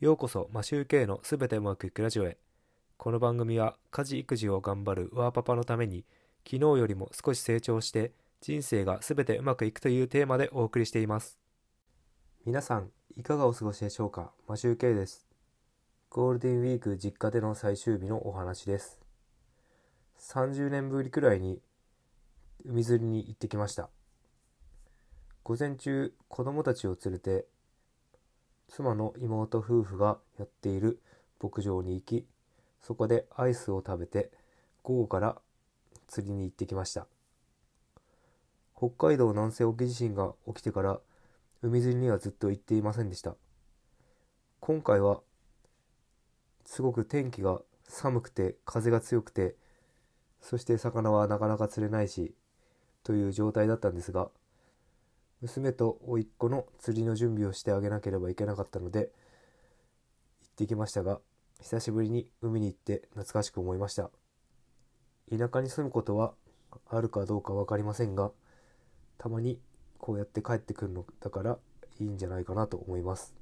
ようこそマシューケイのすべてうまくいくラジオへ。この番組は家事育児を頑張るワーパパのために昨日よりも少し成長して人生がすべてうまくいくというテーマでお送りしています。皆さんいかがお過ごしでしょうか？マシューケイです。ゴールデンウィーク実家での最終日のお話です。30年ぶりくらいに海釣りに行ってきました。午前中子供たちを連れて妻の妹夫婦がやっている牧場に行きそこでアイスを食べて午後から釣りに行ってきました。北海道南西沖地震が起きてから海釣りにはずっと行っていませんでした。今回はすごく天気が寒くて風が強くてそして魚はなかなか釣れないしという状態だったんですが娘と甥っ子の釣りの準備をしてあげなければいけなかったので行ってきましたが久しぶりに海に行って懐かしく思いました。田舎に住むことはあるかどうか分かりませんがたまにこうやって帰ってくるのだからいいんじゃないかなと思います。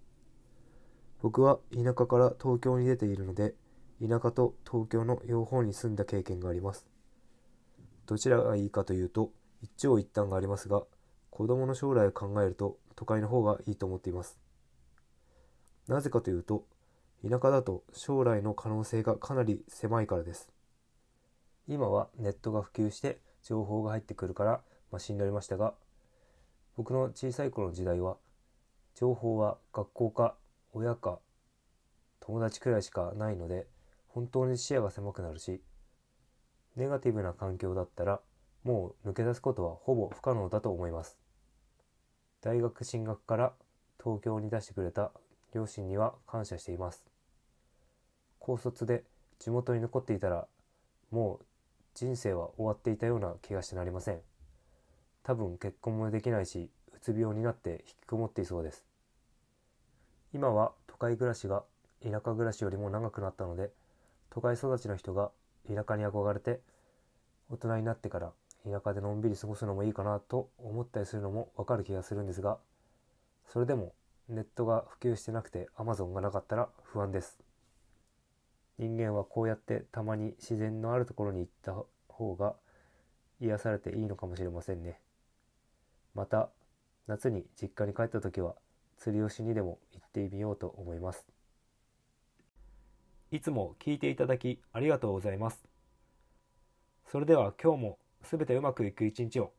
僕は田舎から東京に出ているので田舎と東京の両方に住んだ経験があります。どちらがいいかというと一長一短がありますが子供の将来を考えると都会の方がいいと思っています。なぜかというと、田舎だと将来の可能性がかなり狭いからです。今はネットが普及して情報が入ってくるからマシになりましたが、僕の小さい頃の時代は、情報は学校か親か友達くらいしかないので、本当に視野が狭くなるし、ネガティブな環境だったら、もう抜け出すことはほぼ不可能だと思います。大学進学から東京に出してくれた両親には感謝しています。高卒で地元に残っていたらもう人生は終わっていたような気がしてなりません。多分結婚もできないし、うつ病になって引きこもっていそうです。今は都会暮らしが田舎暮らしよりも長くなったので、都会育ちの人が田舎に憧れて大人になってから田舎でのんびり過ごすのもいいかなと思ったりするのもわかる気がするんですが、それでもネットが普及してなくて Amazon がなかったら不安です。人間はこうやってたまに自然のあるところに行った方が癒されていいのかもしれませんね。また、夏に実家に帰った時は釣りをしにでも行ってみようと思います。いつも聞いていただきありがとうございます。それでは今日もすべてうまくいく一日を。